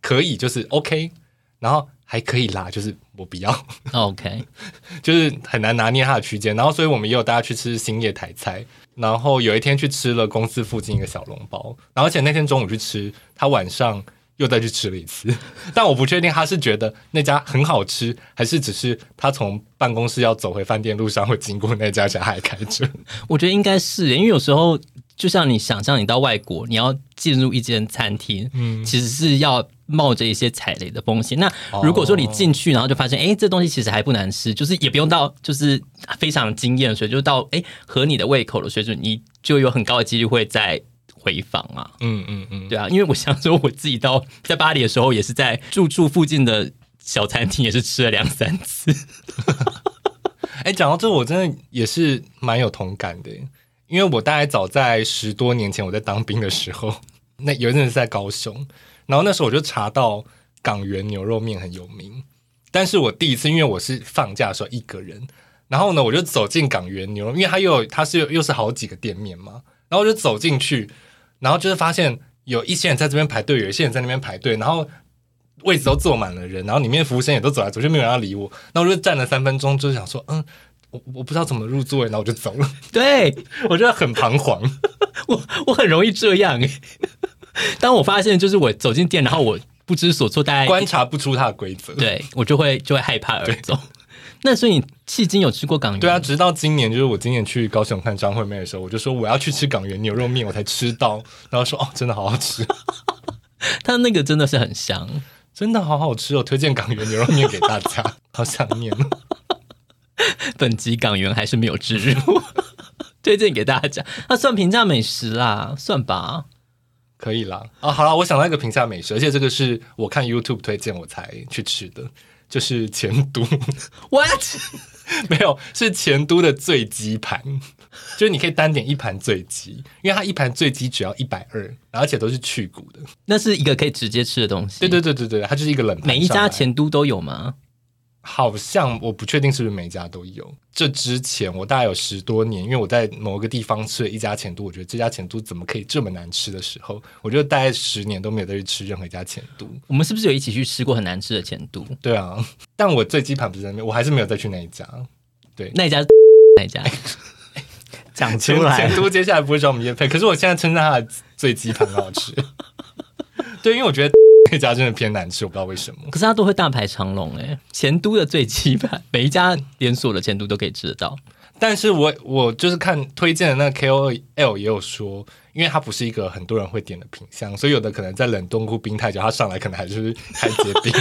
可以，就是 OK，然后还可以啦，就是我不要 OK，就是很难拿捏他的区间。然后，所以我们也有大家去吃欣叶台菜，然后有一天去吃了公司附近一个小笼包，然后而且那天中午去吃，他晚上。又再去吃了一次，但我不确定他是觉得那家很好吃，还是只是他从办公室要走回饭店路上会经过那家家还开着。我觉得应该是，因为有时候就像你想象，你到外国，你要进入一间餐厅，嗯，其实是要冒着一些踩雷的风险。那如果说你进去，然后就发现，哎、欸，这东西其实还不难吃，就是也不用到就是非常惊艳，所以就到哎、欸、合你的胃口的水准，你就有很高的几率会在。回访啊，嗯嗯嗯，对啊，因为我想说，我自己到在巴黎的时候，也是在住处附近的小餐厅，也是吃了两三次。哎、欸，讲到这，我真的也是蛮有同感的，因为我大概早在十多年前，我在当兵的时候，那有一阵是在高雄，然后那时候我就查到港源牛肉面很有名，但是我第一次，因为我是放假的时候一个人，然后呢，我就走进港源牛肉，因为它又有它是又是好几个店面嘛，然后我就走进去。然后就是发现有一些人在这边排队，有一些人在那边排队，然后位置都坐满了人，然后里面服务生也都走来走去，没有人要理我。那我就站了三分钟，就是想说，嗯，我我不知道怎么入座，然后我就走了。对，我觉得很彷徨，我我很容易这样。当我发现就是我走进店，然后我不知所措，大概观察不出它的规则，对我就会就会害怕而走。那所以你迄今有吃过港元？对啊，直到今年，就是我今年去高雄看张惠妹的时候，我就说我要去吃港元牛肉面，我才吃到，然后说哦，真的好好吃。它那个真的是很香，真的好好吃哦！推荐港元牛肉面给大家，好想念。本集港元还是没有植入，推荐给大家。那算平价美食啦，算吧，可以啦。啊，好了，我想到一个平价美食，而且这个是我看 YouTube 推荐我才去吃的，就是前都。What？没有，是前都的醉鸡盘，就是你可以单点一盘醉鸡，因为它一盘醉鸡只要一百二，而且都是去骨的。那是一个可以直接吃的东西。对对对对对，它就是一个冷盘。每一家前都都有吗？好像我不确定是不是每家都有。这之前我大概有十多年，因为我在某个地方吃了一家钱都，我觉得这家钱都怎么可以这么难吃的时候，我就大概十年都没有再去吃任何一家钱都。我们是不是有一起去吃过很难吃的钱都？对啊，但我最鸡盘不是在那边，我还是没有再去那一家。对，那一家 那一家讲出来，钱都接下来不会找我们叶配，可是我现在称赞他的醉鸡盘很好吃。对，因为我觉得。这家真的偏难吃，我不知道为什么。可是它都会大排长龙哎，前都的最鸡盘，每一家连锁的前都都可以吃得到。但是我我就是看推荐的那个 KOL 也有说，因为它不是一个很多人会点的品相，所以有的可能在冷冻库冰太久，它上来可能还是 还结冰。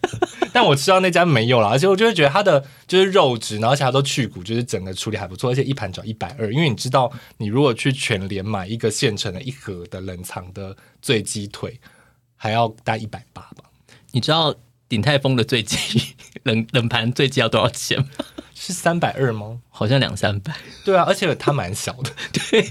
但我吃到那家没有了，而且我就会觉得它的就是肉质，然后而且它都去骨，就是整个处理还不错，而且一盘只要一百二。因为你知道，你如果去全联买一个现成的一盒的冷藏的醉鸡腿。还要大一百八吧？你知道鼎泰丰的醉鸡 冷冷盘醉鸡要多少钱吗？是三百二吗？好像两三百。对啊，而且它蛮小的。对，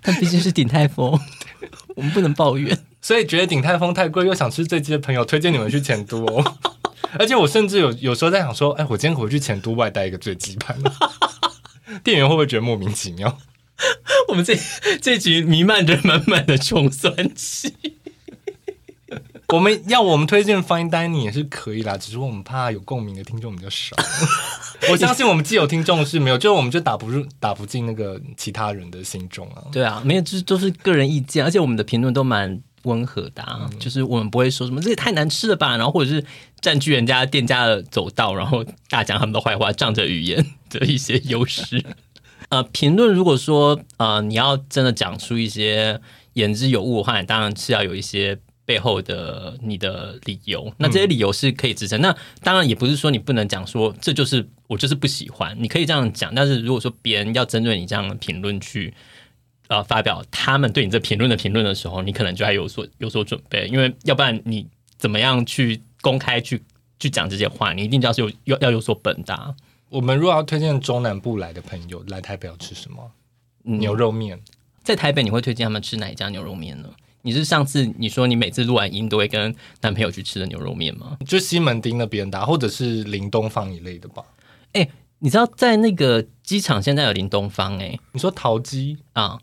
但毕竟是鼎泰丰，我们不能抱怨。所以觉得鼎泰丰太贵又想吃醉鸡的朋友，推荐你们去前都哦。而且我甚至有有时候在想说，哎，我今天回去前都外带一个醉鸡盘，店员会不会觉得莫名其妙？我们这这局弥漫着满满的穷酸气。我们要我们推荐 Fine Dining 也是可以啦，只是我们怕有共鸣的听众比较少。我相信我们既有听众是没有，就我们就打不入、打不进那个其他人的心中啊。对啊，没有，就是都是个人意见，而且我们的评论都蛮温和的，啊，嗯、就是我们不会说什么这也太难吃了吧，然后或者是占据人家店家的走道，然后大讲他们的坏话，仗着语言的一些优势。呃，评论如果说呃你要真的讲出一些言之有物的话，你当然是要有一些。背后的你的理由，那这些理由是可以支撑。嗯、那当然也不是说你不能讲说这就是我就是不喜欢，你可以这样讲。但是如果说别人要针对你这样的评论去呃发表他们对你这评论的评论的时候，你可能就还有所有所准备，因为要不然你怎么样去公开去去讲这些话，你一定要是有要要有所本的、啊。我们如果要推荐中南部来的朋友来台北要吃什么？嗯、牛肉面。在台北你会推荐他们吃哪一家牛肉面呢？你是上次你说你每次录完音都会跟男朋友去吃的牛肉面吗？就西门町那边的，或者是林东方一类的吧。哎、欸，你知道在那个机场现在有林东方、欸？哎，你说陶机啊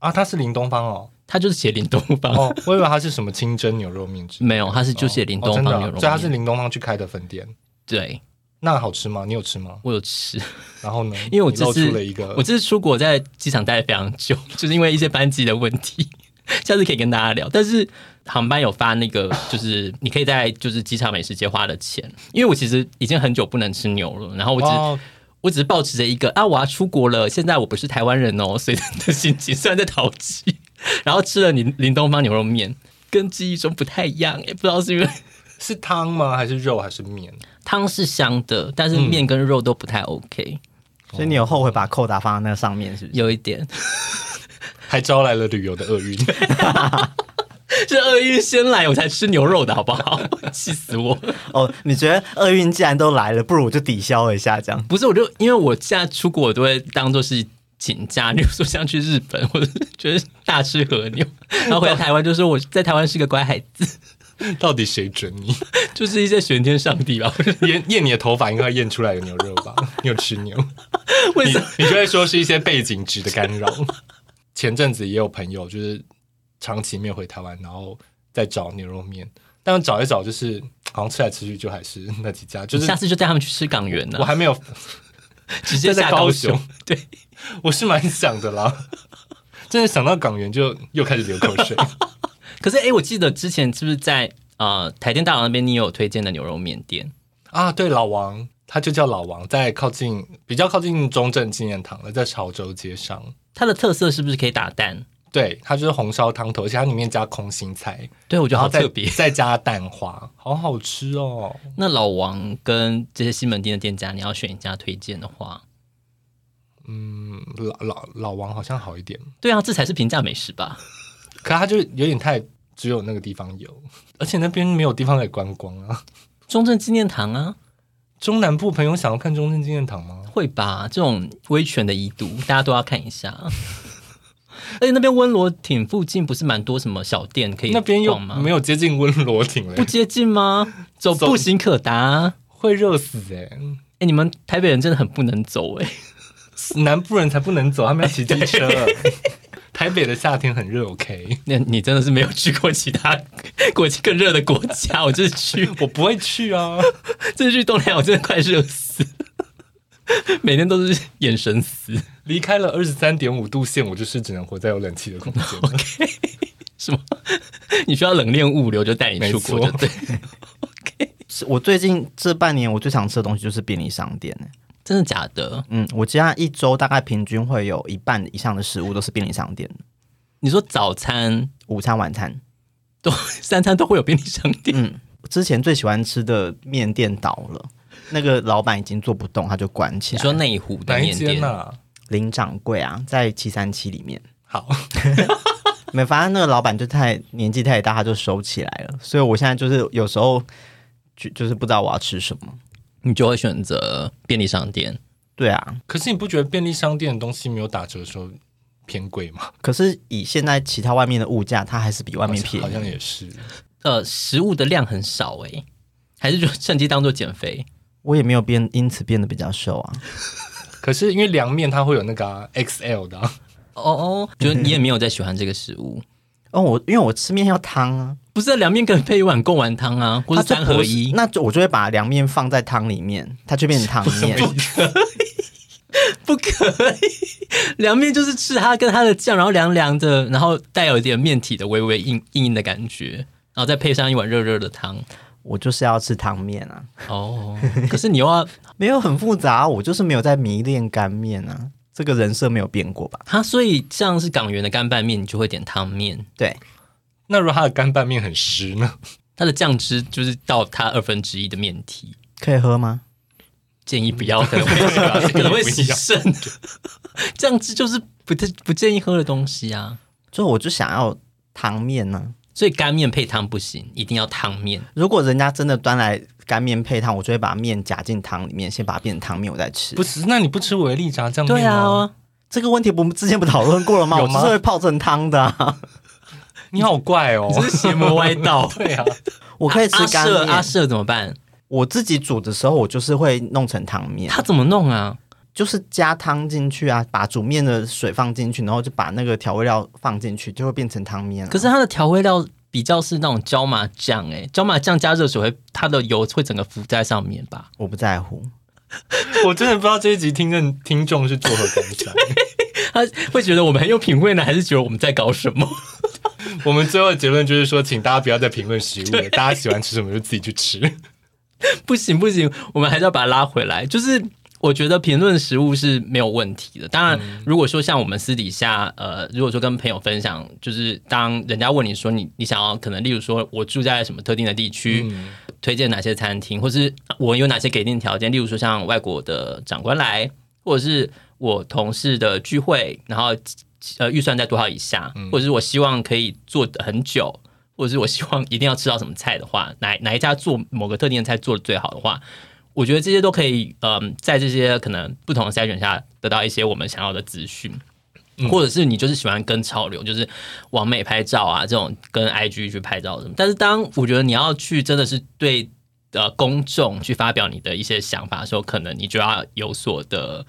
啊，他是林东方哦，他就是写林东方哦。我以为他是什么清蒸牛肉面，没有，他是就写林东方牛肉面，所以他是林东方去开的分店。对，那好吃吗？你有吃吗？我有吃。然后呢？因为我这次出了一个，我这次出国在机场待了非常久，就是因为一些班机的问题。下次可以跟大家聊，但是航班有发那个，就是你可以在就是机场美食街花的钱，因为我其实已经很久不能吃牛了，然后我只、哦、我只是抱持着一个啊我要出国了，现在我不是台湾人哦，所以的心情虽然在淘气，然后吃了林林东方牛肉面，跟记忆中不太一样，也不知道是因为 是汤吗，还是肉，还是面？汤是香的，但是面跟肉都不太 OK，、嗯、所以你有后悔把扣打放在那个上面，是不是？有一点。还招来了旅游的厄运，是厄运先来，我才吃牛肉的好不好？气死我！哦，你觉得厄运既然都来了，不如我就抵消一下，这样？不是，我就因为我现在出国，我都会当做是请假，比如说像去日本，或者就是大吃和牛，然后回到台湾就说我在台湾是个乖孩子。到底谁准你？就是一些玄天上帝吧？验验你的头发，应该验出来有牛肉吧？你有吃牛？为什么你，你就会说是一些背景值的干扰？前阵子也有朋友就是长期没有回台湾，然后再找牛肉面，但找一找就是好像吃来吃去就还是那几家，就是下次就带他们去吃港元呢。我还没有 直接在高雄，对，我是蛮想的啦，真的想到港元就又开始流口水。可是哎、欸，我记得之前是不是在呃台电大楼那边你有推荐的牛肉面店啊？对，老王，他就叫老王，在靠近比较靠近中正纪念堂了，在潮州街上。它的特色是不是可以打蛋？对，它就是红烧汤头，而且它里面加空心菜，对我觉得好特别，再加蛋花，好好吃哦。那老王跟这些西门町的店家，你要选一家推荐的话，嗯，老老老王好像好一点。对啊，这才是平价美食吧？可它就有点太只有那个地方有，而且那边没有地方可以观光啊。中正纪念堂啊，中南部朋友想要看中正纪念堂吗？会吧，这种威权的遗毒，大家都要看一下。而且那边温罗亭附近不是蛮多什么小店可以？那边有吗没有接近温罗亭嘞，不接近吗？走步行可达，会热死哎、欸！哎、欸，你们台北人真的很不能走哎、欸，南部人才不能走，他们要骑机车。台北的夏天很热，OK？那你真的是没有去过其他 国更热的国家，我就是去，我不会去啊！这次去东南亚，我真的快热死。每天都是眼神死，离开了二十三点五度线，我就是只能活在有冷气的空间。OK，什么？你需要冷链物流就带你出国，对。OK，我最近这半年我最常吃的东西就是便利商店，真的假的？嗯，我家一周大概平均会有一半以上的食物都是便利商店。你说早餐、午餐、晚餐都 三餐都会有便利商店？嗯，之前最喜欢吃的面店倒了。那个老板已经做不动，他就关起来。你说内湖的面店啊？林掌柜啊，在七三七里面。好，没，反正那个老板就太年纪太大，他就收起来了。所以我现在就是有时候就就是不知道我要吃什么，你就会选择便利商店。对啊，可是你不觉得便利商店的东西没有打折的时候偏贵吗？可是以现在其他外面的物价，它还是比外面便宜。好像也是。呃，食物的量很少哎、欸，还是就趁机当做减肥。我也没有变，因此变得比较瘦啊。可是因为凉面它会有那个、啊、XL 的、啊，哦哦，就是你也没有在喜欢这个食物 哦。我因为我吃面要汤啊，不是凉面可以配一碗贡丸汤啊，或者三合一，那就我就会把凉面放在汤里面，它就变成汤面。不可以，不可以，凉面就是吃它跟它的酱，然后凉凉的，然后带有一点面体的微微硬硬硬的感觉，然后再配上一碗热热的汤。我就是要吃汤面啊！哦，可是你又要没有很复杂，我就是没有在迷恋干面啊，这个人设没有变过吧？它所以像是港元的干拌面，你就会点汤面。对，那如果它的干拌面很湿呢？它的酱汁就是到它二分之一的面体，可以喝吗？建议不要，可能会可能会洗肾。酱汁就是不太不建议喝的东西啊，所以我就想要汤面呢。所以干面配汤不行，一定要汤面。如果人家真的端来干面配汤，我就会把面夹进汤里面，先把它变成汤面，我再吃。不是，那你不吃维力炸酱面吗？对啊，这个问题我们之前不讨论过了吗？有吗？我是会泡成汤的、啊。你好怪哦，你是邪魔歪道。对啊，我可以吃干面。阿舍怎么办？我自己煮的时候，我就是会弄成汤面。他怎么弄啊？就是加汤进去啊，把煮面的水放进去，然后就把那个调味料放进去，就会变成汤面。可是它的调味料比较是那种椒麻酱，哎，椒麻酱加热水会，它的油会整个浮在上面吧？我不在乎，我真的不知道这一集听众听众是作何感想？他会觉得我们很有品味呢，还是觉得我们在搞什么？我们最后的结论就是说，请大家不要再评论食物了，大家喜欢吃什么就自己去吃。不行不行，我们还是要把它拉回来，就是。我觉得评论食物是没有问题的。当然，如果说像我们私底下，呃，如果说跟朋友分享，就是当人家问你说你你想要可能，例如说我住在什么特定的地区，嗯、推荐哪些餐厅，或是我有哪些给定条件，例如说像外国的长官来，或者是我同事的聚会，然后呃预算在多少以下，或者是我希望可以做很久，或者是我希望一定要吃到什么菜的话，哪哪一家做某个特定的菜做的最好的话。我觉得这些都可以，嗯，在这些可能不同的筛选下，得到一些我们想要的资讯，或者是你就是喜欢跟潮流，就是网美拍照啊，这种跟 IG 去拍照什么。但是当我觉得你要去真的是对呃公众去发表你的一些想法的时候，可能你就要有所的。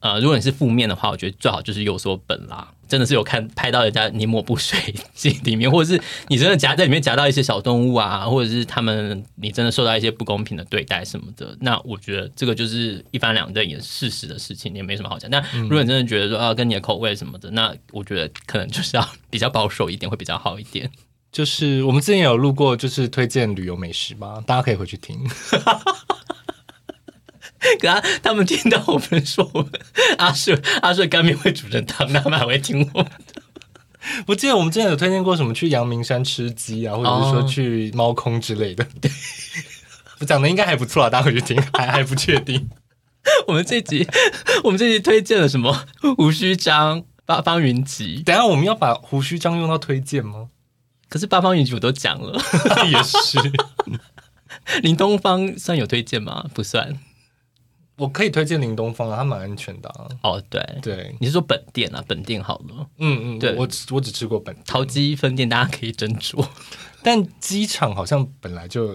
呃，如果你是负面的话，我觉得最好就是有所本啦。真的是有看拍到人家泥抹布水晶里面，或者是你真的夹在里面夹到一些小动物啊，或者是他们你真的受到一些不公平的对待什么的，那我觉得这个就是一翻两瞪也是事实的事情，也没什么好讲。那如果你真的觉得说啊，跟你的口味什么的，那我觉得可能就是要比较保守一点会比较好一点。就是我们之前有录过，就是推荐旅游美食嘛，大家可以回去听。可他他们听到我们说我们阿顺阿顺干面会煮成汤，他们还会听我们的。我记得我们之前有推荐过什么去阳明山吃鸡啊，或者是说去猫空之类的。对，我讲的应该还不错啊，大家回去听，还还不确定。我们这集，我们这集推荐了什么？胡须章、八方云集。等下我们要把胡须章用到推荐吗？可是八方云集我都讲了，也是。林东方算有推荐吗？不算。我可以推荐林东方啊，它蛮安全的啊。哦，对对，你是说本店啊？本店好了。嗯嗯，对，我只我只吃过本店。陶机分店大家可以斟酌，但机场好像本来就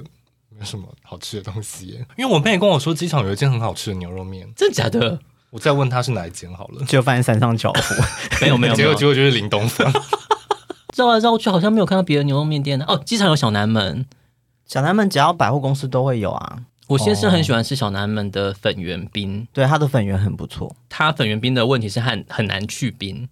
没有什么好吃的东西耶。因为我妹跟我说，机场有一间很好吃的牛肉面，真的假的？我再问他是哪一间好了。就发现山上脚步，没有 没有，结果结果就是林东方。绕来绕去好像没有看到别的牛肉面店呢。哦，机场有小南门，小南门只要百货公司都会有啊。我先生很喜欢吃小南门的粉圆冰，对，它的粉圆很不错。它粉圆冰的问题是很很难去冰，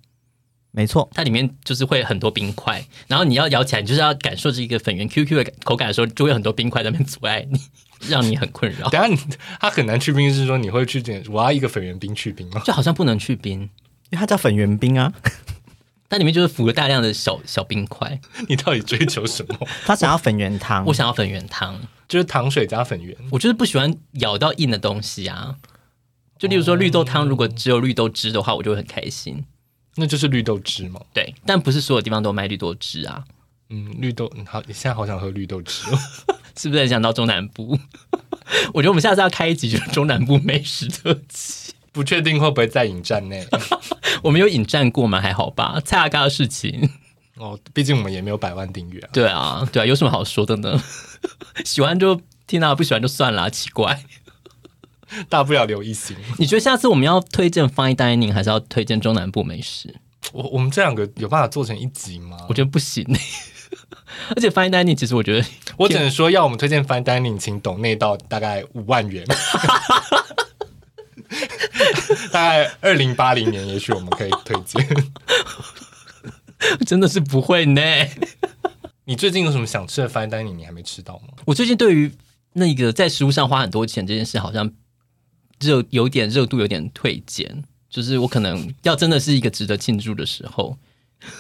没错，它里面就是会很多冰块，然后你要咬起来，你就是要感受这一个粉圆 Q Q 的口感的时候，就会有很多冰块在那边阻碍你，让你很困扰。等下你它很难去冰，是说你会去点我要一个粉圆冰去冰吗？就好像不能去冰，因为它叫粉圆冰啊。它里面就是浮了大量的小小冰块，你到底追求什么？他想要粉圆汤，我想要粉圆汤，就是糖水加粉圆。我就是不喜欢咬到硬的东西啊。就例如说绿豆汤，如果只有绿豆汁的话，我就会很开心。那就是绿豆汁嘛。对，但不是所有地方都卖绿豆汁啊。嗯，绿豆好，你现在好想喝绿豆汁哦，是不是很想到中南部？我觉得我们下次要开一集就是中南部美食特辑。不确定会不会在引战内？我们有引战过吗？还好吧。蔡阿嘎的事情哦，毕竟我们也没有百万订阅啊。对啊，对啊，有什么好说的呢？喜欢就听啊，不喜欢就算了。奇怪，大不了留一星。你觉得下次我们要推荐 Fine Dining 还是要推荐中南部美食？我我们这两个有办法做成一集吗？我觉得不行。而且 Fine Dining 其实我觉得，我只能说要我们推荐 Fine Dining，请懂内到大概五万元。大概二零八零年，也许我们可以推荐。真的是不会呢。你最近有什么想吃的 fine dining 你还没吃到吗？我最近对于那个在食物上花很多钱这件事，好像热有点热度有点退减。就是我可能要真的是一个值得庆祝的时候，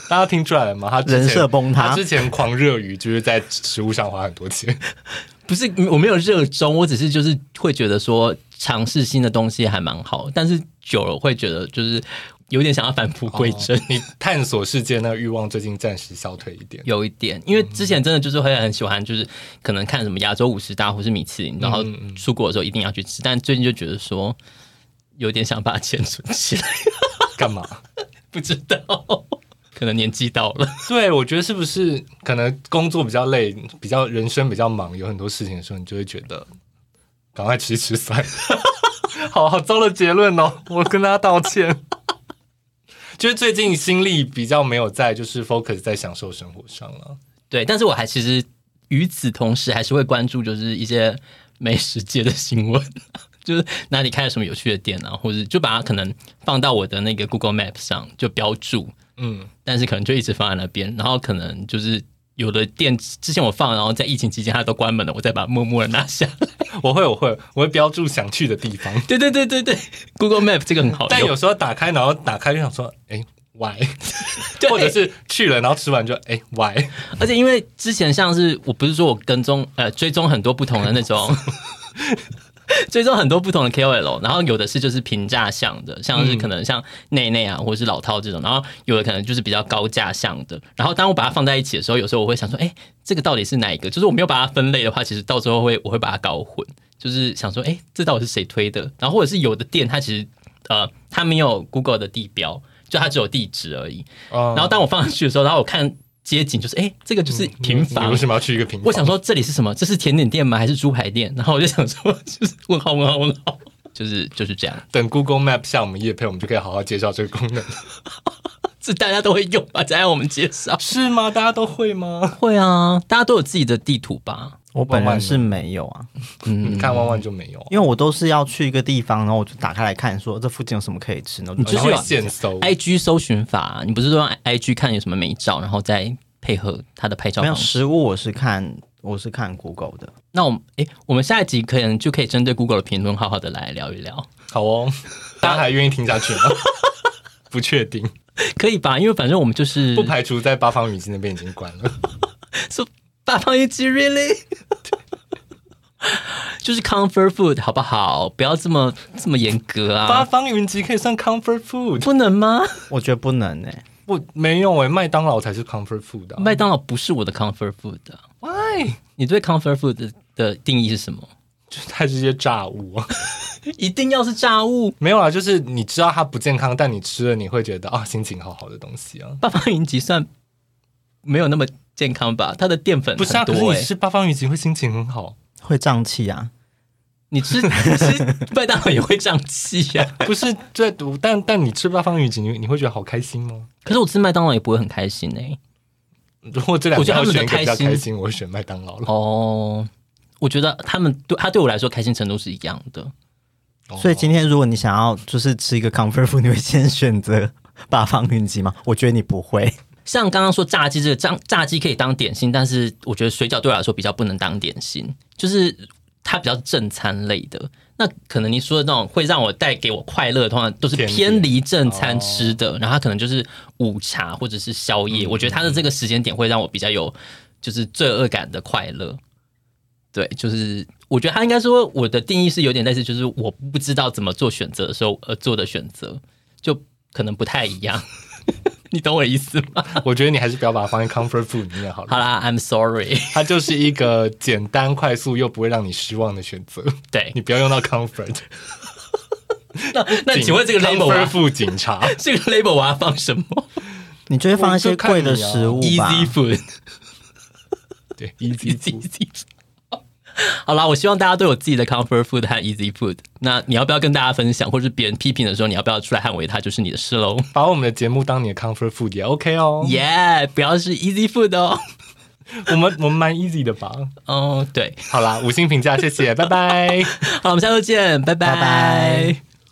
大家听出来了吗？他人设崩塌，他之前狂热于就是在食物上花很多钱。不是我没有热衷，我只是就是会觉得说尝试新的东西还蛮好，但是久了会觉得就是有点想要返璞归真。你探索世界那个欲望最近暂时消退一点，有一点，因为之前真的就是会很喜欢，就是可能看什么亚洲五十大或是米其林，然后出国的时候一定要去吃，但最近就觉得说有点想把钱存起来，干嘛？不知道。可能年纪到了，对，我觉得是不是可能工作比较累，比较人生比较忙，有很多事情的时候，你就会觉得赶快吃吃算了。好好糟的结论哦，我跟大家道歉。就是最近心力比较没有在，就是 focus 在享受生活上了。对，但是我还其实与此同时还是会关注，就是一些美食界的新闻，就是哪里开了什么有趣的店啊，或者就把它可能放到我的那个 Google Map 上就标注。嗯，但是可能就一直放在那边，然后可能就是有的店之前我放，然后在疫情期间它都关门了，我再把它默默的拿下来。我会，我会，我会标注想去的地方。对对对对对，Google Map 这个很好。但有时候打开，然后打开就想说，哎，why？对或者是去了，然后吃完就哎，why？而且因为之前像是我不是说我跟踪呃追踪很多不同的那种。追踪很多不同的 KOL，然后有的是就是平价向的，像是可能像内内啊，或者是老套这种，然后有的可能就是比较高价向的。然后当我把它放在一起的时候，有时候我会想说，哎，这个到底是哪一个？就是我没有把它分类的话，其实到时候会我会把它搞混，就是想说，哎，这到底是谁推的？然后或者是有的店它其实呃它没有 Google 的地标，就它只有地址而已。然后当我放上去的时候，然后我看。街景就是哎、欸，这个就是平房。嗯、为什么要去一个平房？我想说这里是什么？这是甜点店吗？还是猪排店？然后我就想说，就是问号问号问号，就是就是这样。等 Google Map 下我们业配，我们就可以好好介绍这个功能。是大家都会用吧？再让我们介绍是吗？大家都会吗？会啊，大家都有自己的地图吧？我本来是没有啊，嗯，你看万万就没有、啊，因为我都是要去一个地方，然后我就打开来看，说这附近有什么可以吃呢？你就是有现搜 IG 搜寻法，你不是说用 IG 看有什么美照，然后再配合它的拍照？没有食物，我是看我是看 Google 的。那我们哎，我们下一集可能就可以针对 Google 的评论，好好的来聊一聊。好哦，大家还愿意听下去吗？不确定。可以吧？因为反正我们就是不排除在八方云集那边已经关了。说八方云集 really？就是 comfort food 好不好？不要这么这么严格啊！八方云集可以算 comfort food 不能吗？我觉得不能诶、欸，不没有诶、欸，麦当劳才是 comfort food 啊。麦当劳不是我的 comfort food 啊。Why？你对 comfort food 的，的定义是什么？就是它是一些炸物啊，一定要是炸物？没有啊，就是你知道它不健康，但你吃了你会觉得啊，心情好好的东西啊。八方云集算没有那么健康吧？它的淀粉很多、欸、不是啊，可是你吃八方云集会心情很好。会胀气啊！你吃 你吃麦当劳也会胀气呀？不是在读，但但你吃八方云集，你你会觉得好开心吗？可是我吃麦当劳也不会很开心呢、欸。如果这两个要选一个比较开心，我，我会选麦当劳了。哦，我觉得他们对他对我来说开心程度是一样的。所以今天如果你想要就是吃一个 comfort food，你会先选择八方云集吗？我觉得你不会。像刚刚说炸鸡这个炸炸鸡可以当点心，但是我觉得水饺对我来说比较不能当点心，就是它比较正餐类的。那可能你说的那种会让我带给我快乐的，通常都是偏离正餐吃的，然后它可能就是午茶或者是宵夜。我觉得它的这个时间点会让我比较有就是罪恶感的快乐。对，就是我觉得他应该说我的定义是有点类似，就是我不知道怎么做选择的时候而做的选择，就可能不太一样。你懂我意思吗？我觉得你还是不要把它放在 comfort food 里面好了。好啦，I'm sorry，它就是一个简单、快速又不会让你失望的选择。对，你不要用到 comfort。那那请问这个 label comfort 警察，这个 label 我要放什么？你就会放一些贵的食物吧？Easy food。对，easy easy。好啦，我希望大家都有自己的 comfort food 和 easy food。那你要不要跟大家分享，或者是别人批评的时候，你要不要出来捍卫它，就是你的事喽。把我们的节目当你的 comfort food 也 OK 哦。耶，yeah, 不要是 easy food 哦。我们我们蛮 easy 的吧？哦，对。好啦，五星评价，谢谢，拜拜。好，我们下周见，拜拜。拜拜。